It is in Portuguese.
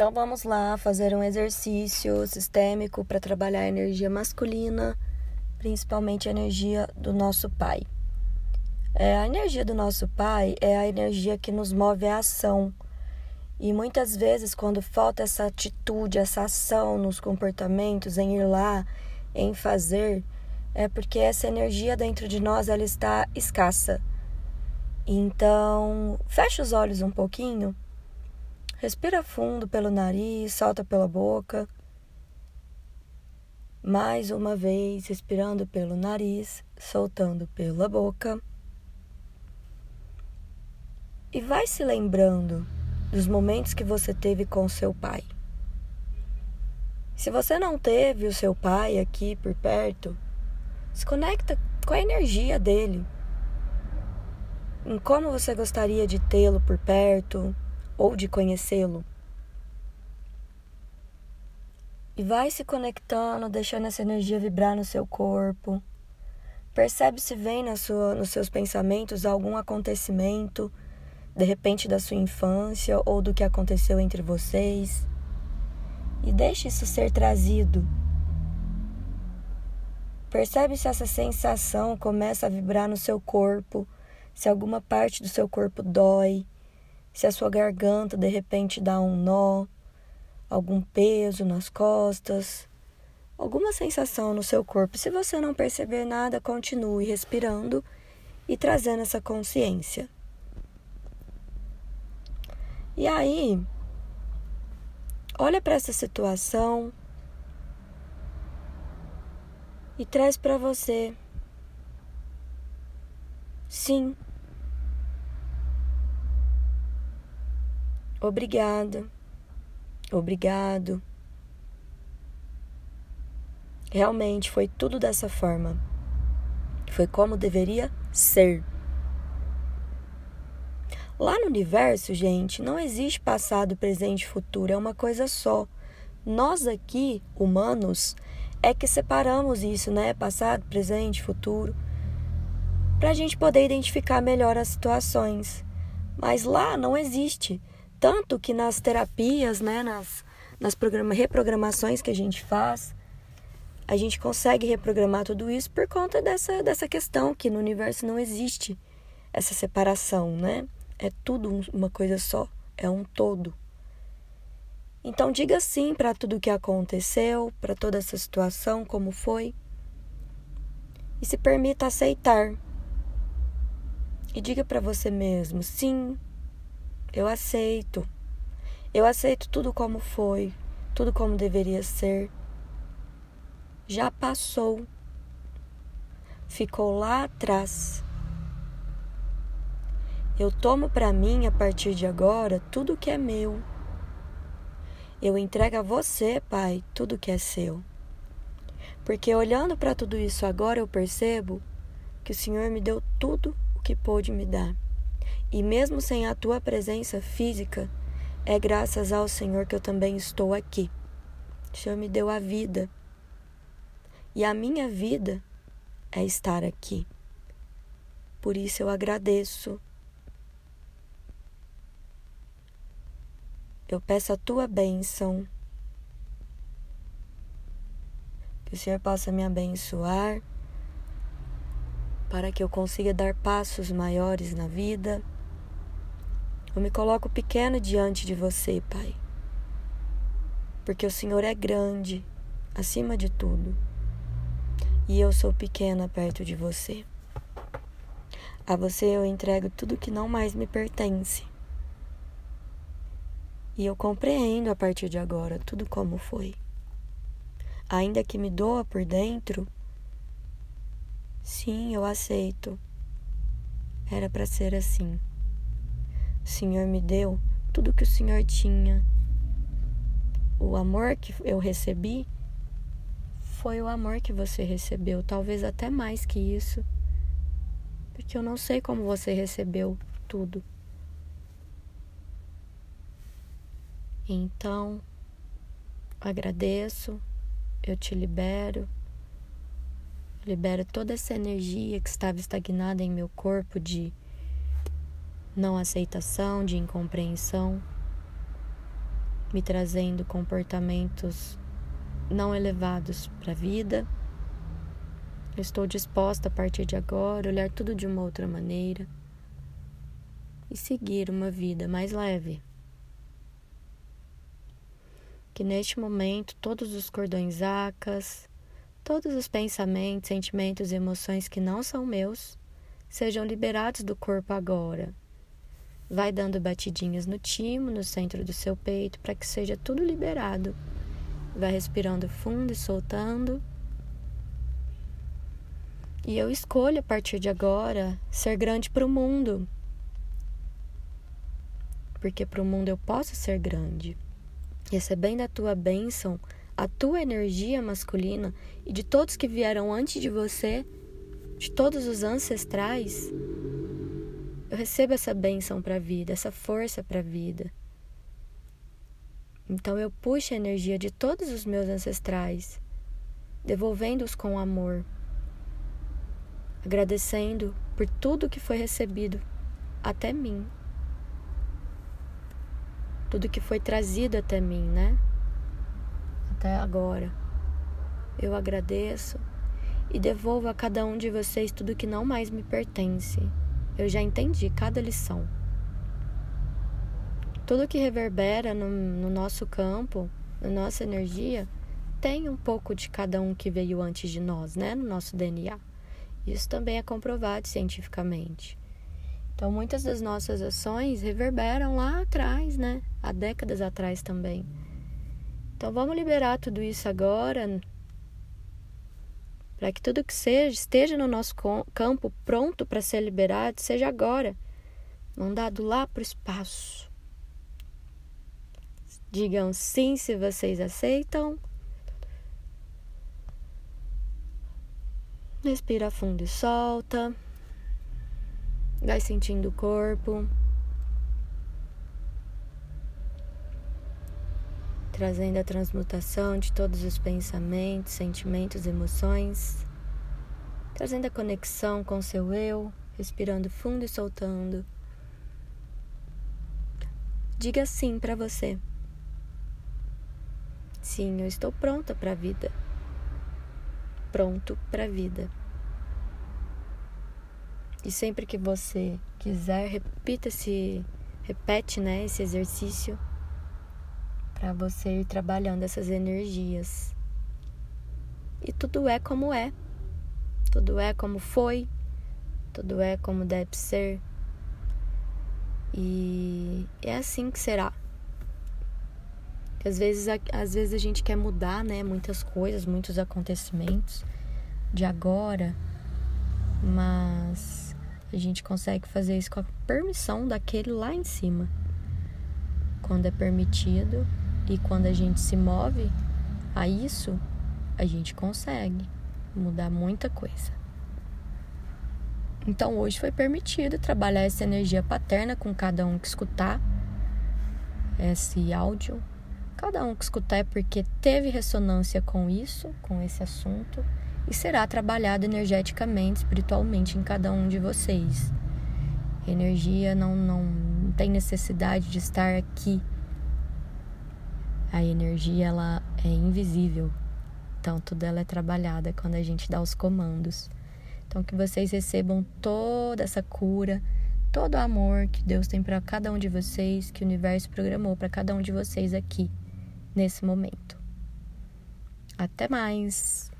Então vamos lá fazer um exercício sistêmico para trabalhar a energia masculina, principalmente a energia do nosso pai. É, a energia do nosso pai é a energia que nos move à ação. E muitas vezes, quando falta essa atitude, essa ação nos comportamentos, em ir lá, em fazer, é porque essa energia dentro de nós ela está escassa. Então, feche os olhos um pouquinho Respira fundo pelo nariz, solta pela boca. Mais uma vez, respirando pelo nariz, soltando pela boca. E vai se lembrando dos momentos que você teve com seu pai. Se você não teve o seu pai aqui por perto, se conecta com a energia dele. Em como você gostaria de tê-lo por perto, ou de conhecê-lo. E vai se conectando, deixando essa energia vibrar no seu corpo. Percebe se vem na sua, nos seus pensamentos algum acontecimento, de repente da sua infância ou do que aconteceu entre vocês. E deixe isso ser trazido. Percebe se essa sensação começa a vibrar no seu corpo, se alguma parte do seu corpo dói, se a sua garganta de repente dá um nó, algum peso nas costas, alguma sensação no seu corpo. Se você não perceber nada, continue respirando e trazendo essa consciência. E aí, olha para essa situação e traz para você. Sim, Obrigada. Obrigado. Realmente foi tudo dessa forma. Foi como deveria ser. Lá no universo, gente, não existe passado, presente e futuro, é uma coisa só. Nós aqui, humanos, é que separamos isso, né? Passado, presente, futuro, para a gente poder identificar melhor as situações. Mas lá não existe. Tanto que nas terapias, né, nas, nas reprogramações que a gente faz, a gente consegue reprogramar tudo isso por conta dessa, dessa questão que no universo não existe essa separação, né? É tudo uma coisa só, é um todo. Então diga sim para tudo o que aconteceu, para toda essa situação, como foi. E se permita aceitar. E diga para você mesmo: sim, eu aceito. Eu aceito tudo como foi, tudo como deveria ser. Já passou. Ficou lá atrás. Eu tomo para mim a partir de agora tudo que é meu. Eu entrego a você, Pai, tudo que é seu. Porque olhando para tudo isso agora eu percebo que o Senhor me deu tudo o que pôde me dar. E mesmo sem a tua presença física, é graças ao Senhor que eu também estou aqui. O Senhor me deu a vida. E a minha vida é estar aqui. Por isso eu agradeço. Eu peço a tua bênção. Que o Senhor possa me abençoar para que eu consiga dar passos maiores na vida eu me coloco pequeno diante de você, Pai, porque o Senhor é grande acima de tudo e eu sou pequena perto de você. A você eu entrego tudo que não mais me pertence. E eu compreendo a partir de agora tudo como foi. Ainda que me doa por dentro, sim, eu aceito. Era para ser assim. O Senhor me deu tudo que o Senhor tinha. O amor que eu recebi foi o amor que você recebeu, talvez até mais que isso. Porque eu não sei como você recebeu tudo. Então, agradeço, eu te libero, libero toda essa energia que estava estagnada em meu corpo de não aceitação, de incompreensão. me trazendo comportamentos não elevados para a vida. Estou disposta a partir de agora olhar tudo de uma outra maneira e seguir uma vida mais leve. Que neste momento todos os cordões acas, todos os pensamentos, sentimentos e emoções que não são meus sejam liberados do corpo agora. Vai dando batidinhas no timo, no centro do seu peito, para que seja tudo liberado. Vai respirando fundo e soltando. E eu escolho a partir de agora ser grande para o mundo, porque para o mundo eu posso ser grande. Recebendo a tua bênção, a tua energia masculina e de todos que vieram antes de você, de todos os ancestrais, eu recebo essa bênção para a vida, essa força para a vida. Então eu puxo a energia de todos os meus ancestrais, devolvendo-os com amor, agradecendo por tudo que foi recebido até mim tudo que foi trazido até mim, né? Até agora. Eu agradeço e devolvo a cada um de vocês tudo que não mais me pertence. Eu já entendi cada lição. Tudo que reverbera no, no nosso campo, na nossa energia, tem um pouco de cada um que veio antes de nós, né? No nosso DNA. Isso também é comprovado cientificamente. Então, muitas das nossas ações reverberam lá atrás, né? Há décadas atrás também. Então, vamos liberar tudo isso agora, para que tudo que seja esteja no nosso campo pronto para ser liberado, seja agora, mandado lá para o espaço. Digam sim se vocês aceitam. Respira fundo e solta. Vai sentindo o corpo. Trazendo a transmutação de todos os pensamentos, sentimentos, emoções. Trazendo a conexão com seu eu, respirando fundo e soltando. Diga sim para você. Sim, eu estou pronta para a vida. Pronto para a vida. E sempre que você quiser, repita esse repete, né, esse exercício para você ir trabalhando essas energias. E tudo é como é. Tudo é como foi. Tudo é como deve ser. E é assim que será. Às vezes, às vezes a gente quer mudar, né, muitas coisas, muitos acontecimentos de agora, mas a gente consegue fazer isso com a permissão daquele lá em cima. Quando é permitido e quando a gente se move a isso, a gente consegue mudar muita coisa. Então hoje foi permitido trabalhar essa energia paterna com cada um que escutar esse áudio. Cada um que escutar é porque teve ressonância com isso, com esse assunto e será trabalhado energeticamente, espiritualmente em cada um de vocês. Energia não, não tem necessidade de estar aqui. A energia ela é invisível, então tudo ela é trabalhada quando a gente dá os comandos. Então que vocês recebam toda essa cura, todo o amor que Deus tem para cada um de vocês, que o universo programou para cada um de vocês aqui nesse momento. Até mais.